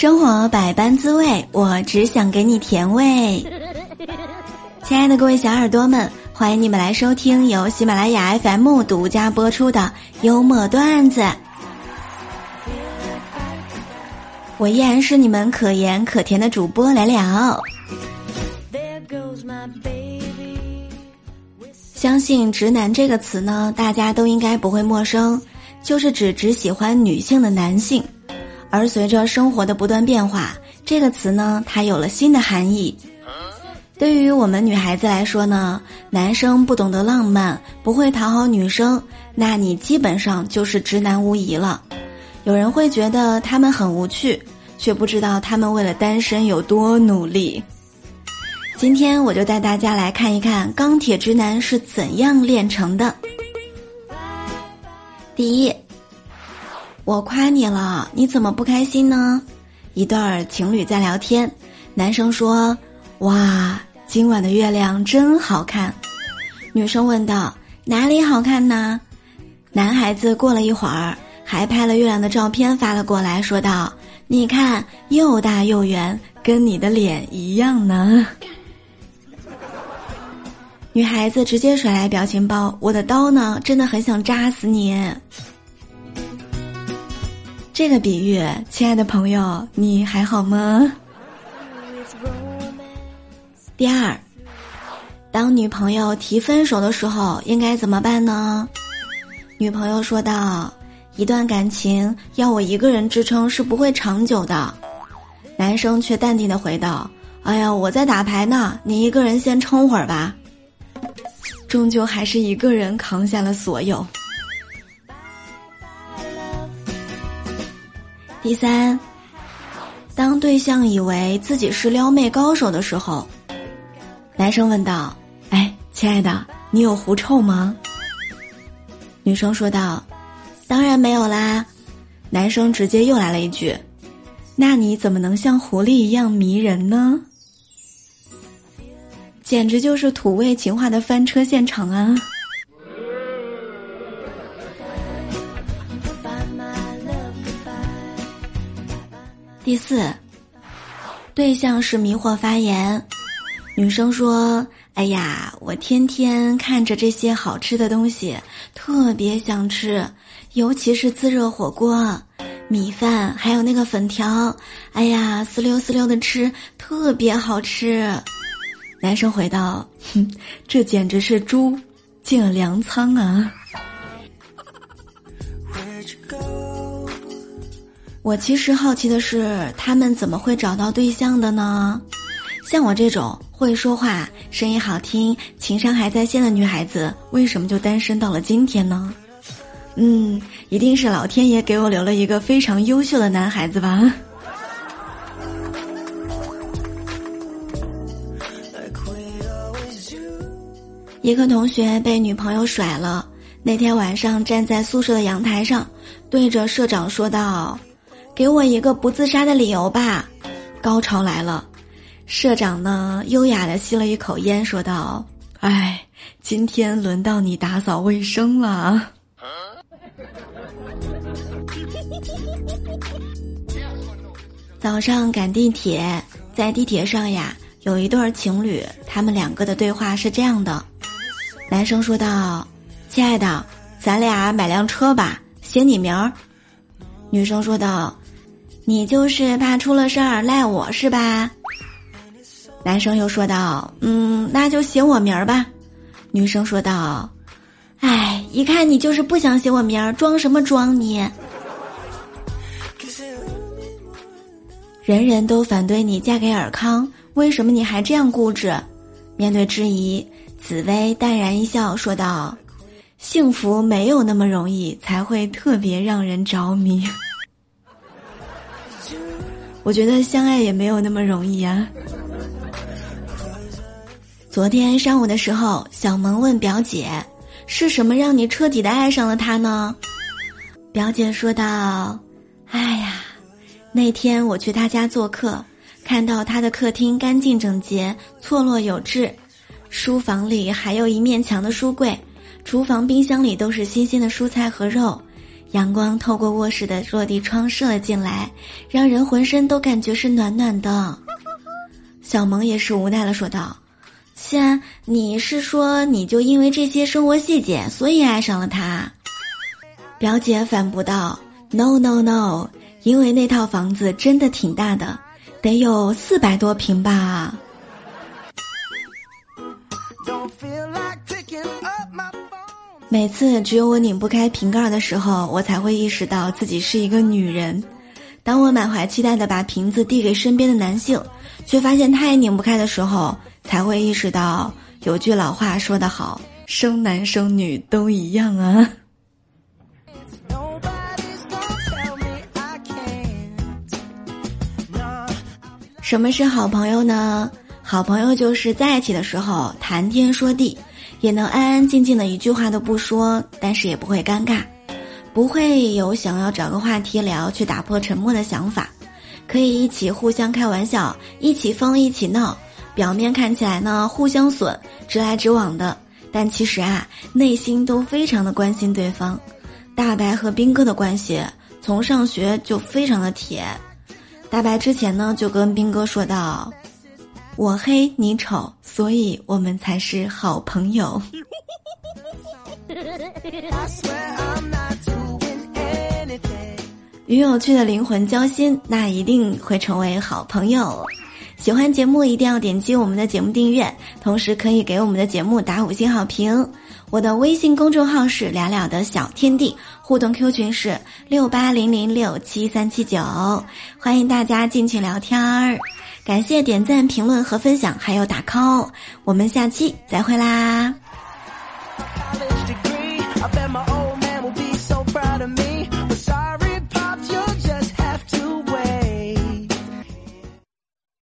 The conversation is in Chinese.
生活百般滋味，我只想给你甜味。亲爱的各位小耳朵们，欢迎你们来收听由喜马拉雅 FM 独家播出的幽默段子。我依然是你们可盐可甜的主播来了。相信“直男”这个词呢，大家都应该不会陌生，就是指只喜欢女性的男性。而随着生活的不断变化，这个词呢，它有了新的含义。对于我们女孩子来说呢，男生不懂得浪漫，不会讨好女生，那你基本上就是直男无疑了。有人会觉得他们很无趣，却不知道他们为了单身有多努力。今天我就带大家来看一看钢铁直男是怎样炼成的。第一。我夸你了，你怎么不开心呢？一对儿情侣在聊天，男生说：“哇，今晚的月亮真好看。”女生问道：“哪里好看呢？”男孩子过了一会儿，还拍了月亮的照片发了过来，说道：“你看，又大又圆，跟你的脸一样呢。”女孩子直接甩来表情包：“我的刀呢？真的很想扎死你。”这个比喻，亲爱的朋友，你还好吗？第二，当女朋友提分手的时候，应该怎么办呢？女朋友说道：“一段感情要我一个人支撑是不会长久的。”男生却淡定的回道：“哎呀，我在打牌呢，你一个人先撑会儿吧。”终究还是一个人扛下了所有。第三，当对象以为自己是撩妹高手的时候，男生问道：“哎，亲爱的，你有狐臭吗？”女生说道：“当然没有啦。”男生直接又来了一句：“那你怎么能像狐狸一样迷人呢？”简直就是土味情话的翻车现场啊！第四，对象是迷惑发言。女生说：“哎呀，我天天看着这些好吃的东西，特别想吃，尤其是自热火锅、米饭，还有那个粉条。哎呀，滋溜滋溜的吃，特别好吃。”男生回道：“哼，这简直是猪进了粮仓啊！”我其实好奇的是，他们怎么会找到对象的呢？像我这种会说话、声音好听、情商还在线的女孩子，为什么就单身到了今天呢？嗯，一定是老天爷给我留了一个非常优秀的男孩子吧。一个同学被女朋友甩了，那天晚上站在宿舍的阳台上，对着社长说道。给我一个不自杀的理由吧！高潮来了，社长呢？优雅的吸了一口烟，说道：“哎，今天轮到你打扫卫生了。”早上赶地铁，在地铁上呀，有一对情侣，他们两个的对话是这样的：男生说道：“亲爱的，咱俩买辆车吧，写你名儿。”女生说道。你就是怕出了事儿赖我是吧？男生又说道：“嗯，那就写我名儿吧。”女生说道：“哎，一看你就是不想写我名儿，装什么装你？”人人都反对你嫁给尔康，为什么你还这样固执？面对质疑，紫薇淡然一笑说道：“幸福没有那么容易，才会特别让人着迷。”我觉得相爱也没有那么容易啊。昨天上午的时候，小萌问表姐：“是什么让你彻底的爱上了他呢？”表姐说道：“哎呀，那天我去他家做客，看到他的客厅干净整洁、错落有致，书房里还有一面墙的书柜，厨房冰箱里都是新鲜的蔬菜和肉，阳光透过卧室的落地窗射了进来，让人浑身都感觉是暖暖的。小萌也是无奈的说道：“亲，你是说你就因为这些生活细节，所以爱上了他？”表姐反驳道：“No No No，因为那套房子真的挺大的，得有四百多平吧。”每次只有我拧不开瓶盖的时候，我才会意识到自己是一个女人。当我满怀期待的把瓶子递给身边的男性，却发现他也拧不开的时候，才会意识到有句老话说得好：“生男生女都一样啊。”什么是好朋友呢？好朋友就是在一起的时候谈天说地。也能安安静静的一句话都不说，但是也不会尴尬，不会有想要找个话题聊去打破沉默的想法，可以一起互相开玩笑，一起疯一起闹，表面看起来呢互相损，直来直往的，但其实啊内心都非常的关心对方。大白和兵哥的关系从上学就非常的铁，大白之前呢就跟兵哥说道。我黑你丑，所以我们才是好朋友。与有趣的灵魂交心，那一定会成为好朋友。喜欢节目一定要点击我们的节目订阅，同时可以给我们的节目打五星好评。我的微信公众号是聊聊的小天地，互动 Q 群是六八零零六七三七九，欢迎大家进群聊天儿。感谢点赞、评论和分享，还有打 call，我们下期再会啦。